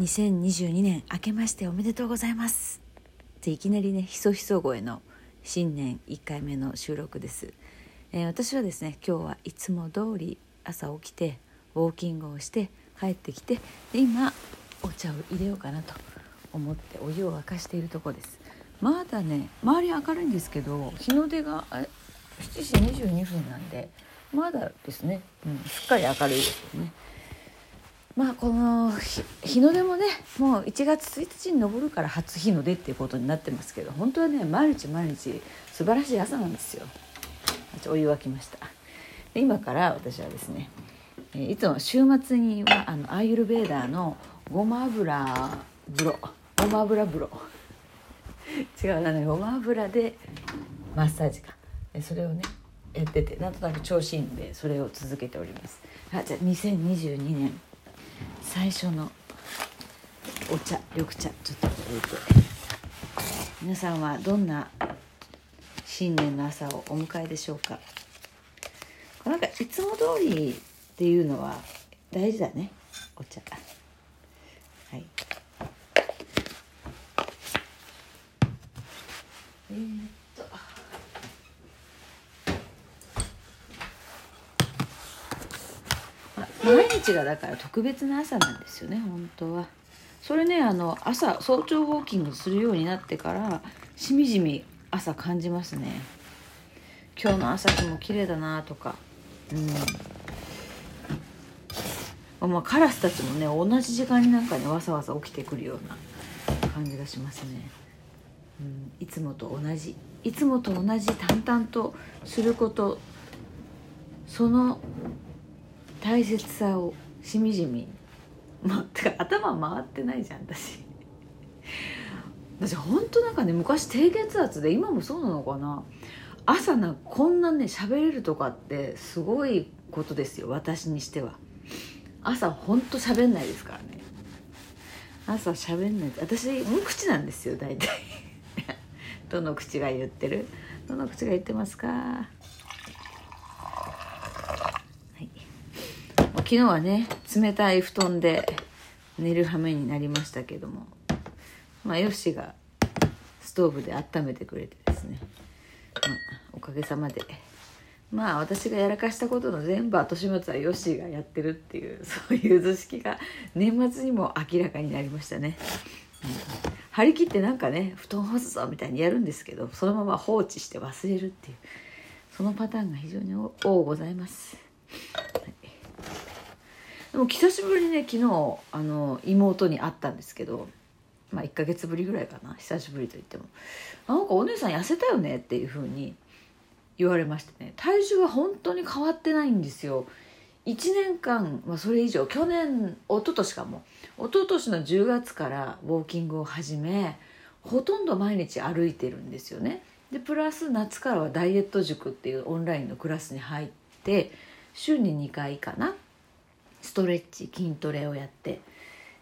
2022年明けましておめでとうございます。っていきなりねひそひそ声の新年1回目の収録です、えー、私はですね今日はいつも通り朝起きてウォーキングをして帰ってきてで今お茶を入れようかなと思ってお湯を沸かしているとこです。まだね周り明るいんですけど日の出が7時22分なんでまだですね、うん、すっかり明るいですよね。まあこの日の出もねもう1月1日に昇るから初日の出っていうことになってますけど本当はね毎日毎日素晴らしい朝なんですよ。お湯沸きました。で今から私はですねいつも週末にはあのアーユルベーダーのごま油風呂ごま油風呂違うなねごま油でマッサージか。それをねやっててなんとなく調子いいんでそれを続けております。あじゃあ2022年最初のお茶緑茶ちょっと。置いて皆さんはどんな新年の朝をお迎えでしょうか。なんかいつも通りっていうのは大事だねお茶。はいえー毎日がだから特別な朝なんですよね本当は。それねあの朝早朝ウォーキングするようになってからしみじみ朝感じますね。今日の朝日も綺麗だなとか。うん。まあカラスたちもね同じ時間になんかねわさわさ起きてくるような感じがしますね、うん、いつもと同じ。いつもと同じ淡々とすること。その大切さをしみじみま てか頭回ってないじゃん私。私ほんとなんかね昔低血圧で今もそうなのかな。朝なこんなね喋れるとかってすごいことですよ私にしては。朝ほんと喋んないですからね。朝喋んない。私無口なんですよ大体。どの口が言ってる？どの口が言ってますか？昨日はね冷たい布団で寝る羽目になりましたけども。まあヨッシーがストーブで温めてくれてですね、まあ、おかげさまで。まあ私がやらかしたことの全部後始末はヨッシーがやってるっていう そういう図式が年末にも明らかになりましたね、うん、張り切ってなんかね布団干すぞみたいにやるんですけどそのまま放置して忘れるっていうそのパターンが非常に多ございます、でも久しぶりにね昨日あの妹に会ったんですけどまあ1ヶ月ぶりぐらいかな久しぶりと言っても「なんかお姉さん痩せたよね」っていうふうに言われましてね体重は本当に変わってないんですよ。1年間、まあ、それ以上去年一昨年かも。一昨年の10月からウォーキングを始めほとんど毎日歩いてるんですよね。でプラス夏からはダイエット塾っていうオンラインのクラスに入って週に2回かな。ストレッチ筋トレをやって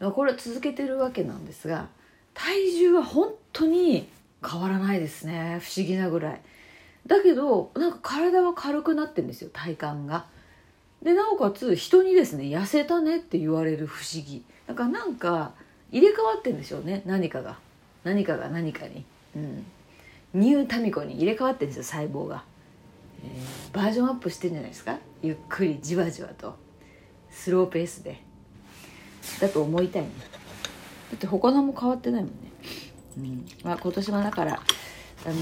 これを続けてるわけなんですが体重は本当に変わらないですね。不思議なぐらい。だけどなんか体は軽くなってんですよ体感が。でなおかつ人にですね痩せたねって言われる不思議。だからなんか入れ替わってんでしょうね何かが。何かが何かに。うん。ニュータミコに入れ替わってんですよ細胞が、えー、バージョンアップしてんじゃないですか。ゆっくりじわじわと。スローペースで。だと思いたいねだって他のも変わってないもんね、うん。まあ、今年はだからあの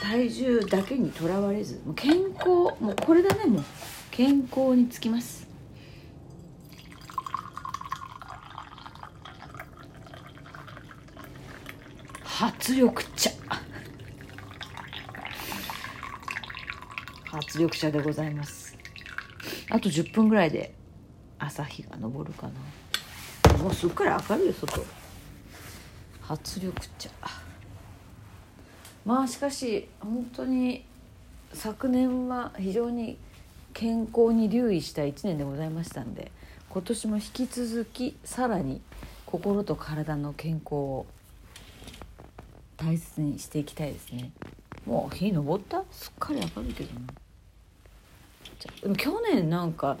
体重だけにとらわれずもう健康もうこれだねもう。健康につきます。発力茶発力茶でございます。あと10分ぐらいで朝日が昇るかな。もうすっかり明るいよ外。発力茶。まあしかし本当に昨年は非常に健康に留意した1年でございましたんで今年も引き続きさらに心と体の健康を大切にしていきたいですね。もう日昇った？すっかり明るいけどなでも去年なんか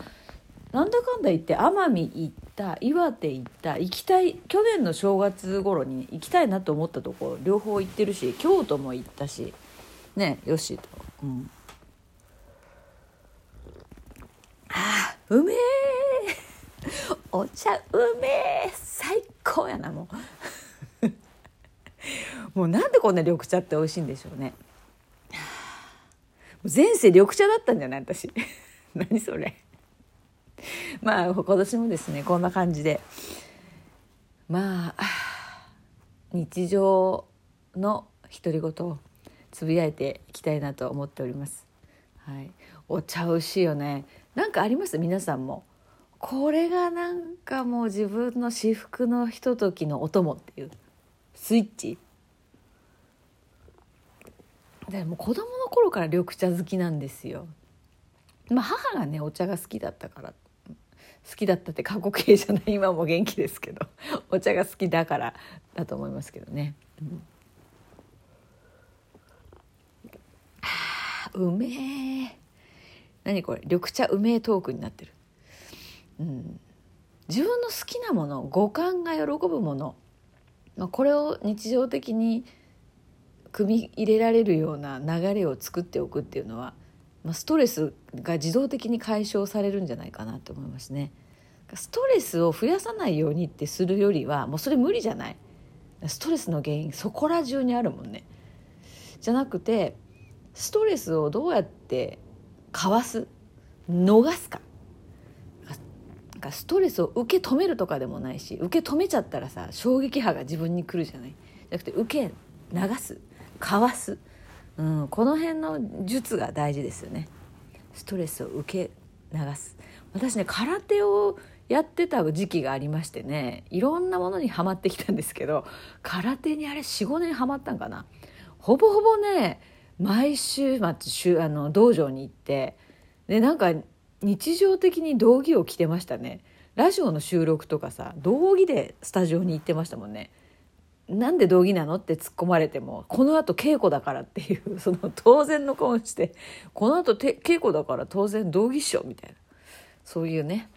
なんだかんだ言って奄美行った岩手行った行きたい去年の正月頃に行きたいなと思ったとこ両方行ってるし京都も行ったしねよしと、うん、あうめえお茶うめえ最高やなもう。もうなんでこんな緑茶って美味しいんでしょうね。前世緑茶だったんじゃない？私。何それ。まあ今年もですねこんな感じで。まあ日常の独り言をつぶやいていきたいなと思っております。はい、お茶美味しいよね。なんかあります？皆さんも。これがなんかもう自分の至福のひとときのお供っていう。スイッチ。でも子供の頃から緑茶好きなんですよ。まあ母がねお茶が好きだったから好きだったって過去形じゃない今も元気ですけどお茶が好きだからだと思いますけどね。うん。うめえ何これ？緑茶うめえトークになってる、うん、自分の好きなもの五感が喜ぶもの、まあ、これを日常的に組み入れられるような流れを作っておくっていうのは、まあ、ストレスが自動的に解消されるんじゃないかなと思いますね。ストレスを増やさないようにってするよりはもうそれ無理じゃない。ストレスの原因そこら中にあるもんね。じゃなくてストレスをどうやってかわす逃すか。かストレスを受け止めるとかでもないし受け止めちゃったらさ衝撃波が自分に来るじゃない。じゃなくて受け流す。かわす、うん、この辺の術が大事ですよね。ストレスを受け流す。私ね空手をやってた時期がありましてねいろんなものにはまってきたんですけど空手にあれ45年はまったんかな。ほぼほぼね毎週末週あの道場に行ってでなんか日常的に道着を着てましたね。ラジオの収録とかさ道着でスタジオに行ってましたもんね。なんで道着なの？って突っ込まれてもこのあと稽古だからっていう その当然の顔してこのあと稽古だから当然道着っしょみたいな。そういうね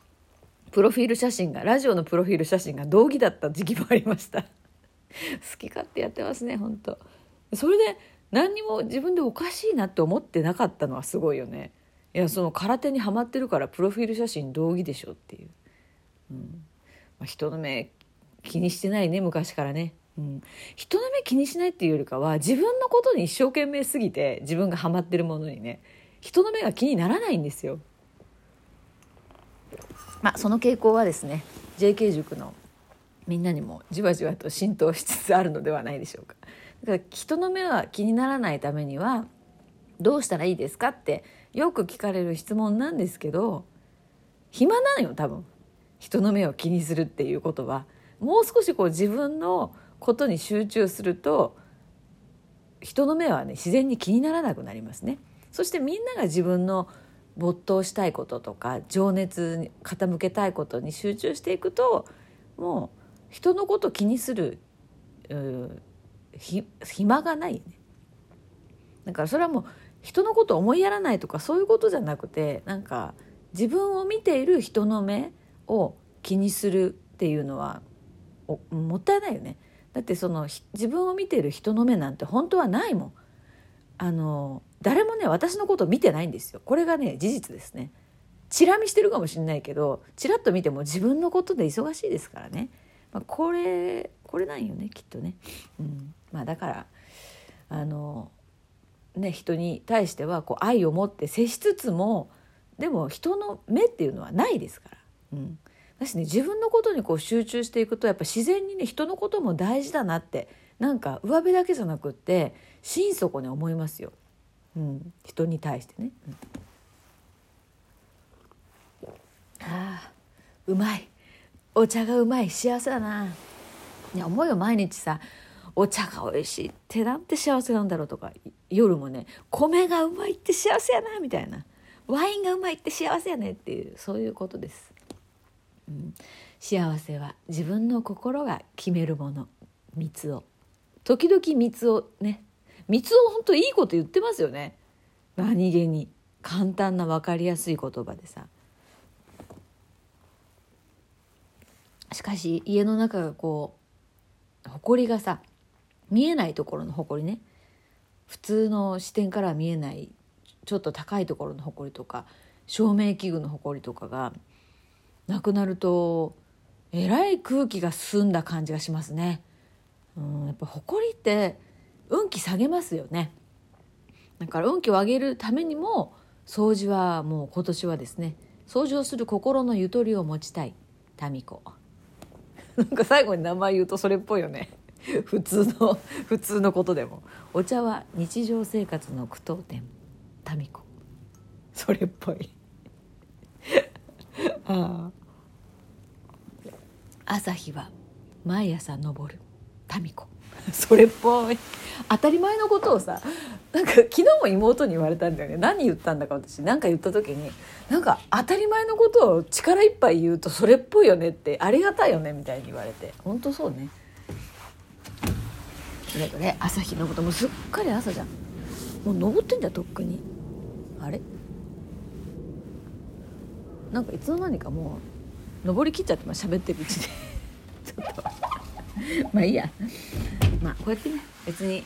プロフィール写真がラジオのプロフィール写真が道着だった時期もありました。好き勝手やってますね本当。それで何にも自分でおかしいなって思ってなかったのはすごいよね。いやその空手にはまってるからプロフィール写真道着でしょっていう、うん。まあ、人の目気にしてないね昔からね、うん、人の目気にしないっていうよりかは自分のことに一生懸命すぎて自分がハマってるものにね人の目が気にならないんですよ。まあ、その傾向はですね JK 塾のみんなにもじわじわと浸透しつつあるのではないでしょうか。だから人の目は気にならないためにはどうしたらいいですかってよく聞かれる質問なんですけど暇なのよ多分。人の目を気にするっていうことは。もう少しこう自分のことに集中すると人の目はね自然に気にならなくなりますね。そしてみんなが自分の没頭したいこととか情熱に傾けたいことに集中していくともう人のこと気にする暇がないねだからそれはもう人のこと思いやらないとかそういうことじゃなくてなんか自分を見ている人の目を気にするっていうのはもったいないよねだってその自分を見てる人の目なんて本当はないもん。あの誰もね私のこと見てないんですよ。これがね事実ですね。チラ見してるかもしれないけどチラッと見ても自分のことで忙しいですからね、まあ、これこれなんよねきっとね、うん、まあだからあのね人に対してはこう愛を持って接しつつもでも人の目っていうのはないですから、うん、私ね自分のことにこう集中していくとやっぱ自然にね人のことも大事だなってなんか上辺だけじゃなくって心底に思いますよ、うん、人に対してね。うん、ああうまい。お茶がうまい。幸せだな。いや思うよ毎日さお茶が美味しいってなんて幸せなんだろうとか夜もね米がうまいって幸せやなみたいな。ワインがうまいって幸せやねっていうそういうことです、幸せは自分の心が決めるもの。三つを。時々三つをね。三つを本当いいこと言ってますよね。何気に簡単な分かりやすい言葉でさ。しかし家の中がこう埃がさ見えないところの埃ね。普通の視点からは見えないちょっと高いところの埃とか照明器具の埃とかがなくなるとえらい空気が澄んだ感じがしますね。うん、やっぱ埃って運気下げますよね。だから運気を上げるためにも掃除はもう今年はですね掃除をする心のゆとりを持ちたい。民子。なんか最後に名前言うとそれっぽいよね。普通の普通のことでも。お茶は日常生活の句読点。民子。それっぽい。あ朝日は毎朝昇る。民子。それっぽい。当たり前のことをさなんか昨日も妹に言われたんだよね。何言ったんだか私何か言った時になんか当たり前のことを力いっぱい言うとそれっぽいよねってありがたいよねみたいに言われて。本当そうね。それぞれ朝日のこともすっかり朝じゃん。もう登ってんじゃんとっくに。あれ？なんかいつの間にかもう登りきっちゃってます喋ってるうちで。ちょっと。まあいいや。まあこうやってね別に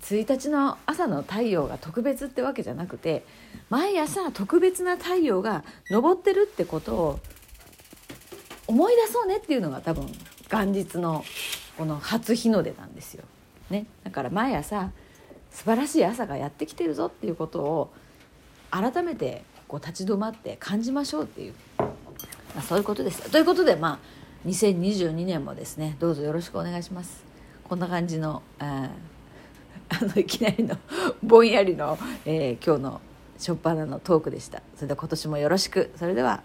1日の朝の太陽が特別ってわけじゃなくて毎朝特別な太陽が昇ってるってことを思い出そうねっていうのが多分元日のこの初日の出なんですよ。ね、だから毎朝素晴らしい朝がやってきてるぞっていうことを改めてこう立ち止まって感じましょうっていう、まあ、そういうことです。ということでまあ2022年もですねどうぞよろしくお願いします。こんな感じの、えー、あのいきなりの ぼんやりの、えー、今日の初っ端のトークでした。それでは今年もよろしく。それでは